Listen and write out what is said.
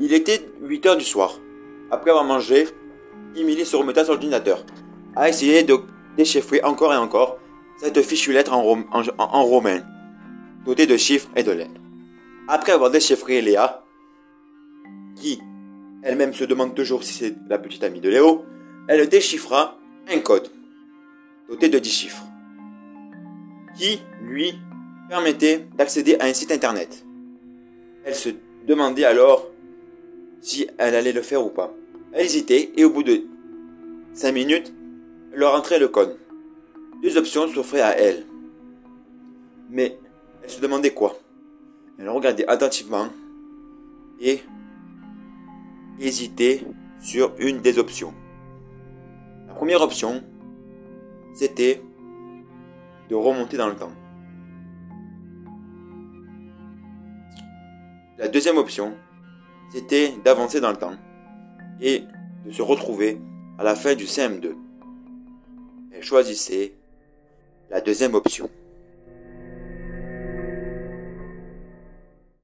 Il était 8 heures du soir. Après avoir mangé, Emily se remettait sur l'ordinateur, à essayer de déchiffrer encore et encore cette fichue lettre en- en romain, dotée de chiffres et de lettres. Après avoir déchiffré Léa, qui elle-même se demande toujours si c'est la petite amie de Léo, elle déchiffra un code, doté de 10 chiffres, qui, lui, permettait d'accéder à un site internet. Elle se demandait alors si elle allait le faire ou pas. Elle hésitait et au bout de 5 minutes, leur rentrait le code. Deux options s'offraient à elle. Mais elle se demandait quoi? Elle regardait attentivement et hésitait sur une des options. La première option, c'était de remonter dans le temps. La deuxième option, c'était d'avancer dans le temps et de se retrouver à la fin du CM2. Elle choisissait la deuxième option.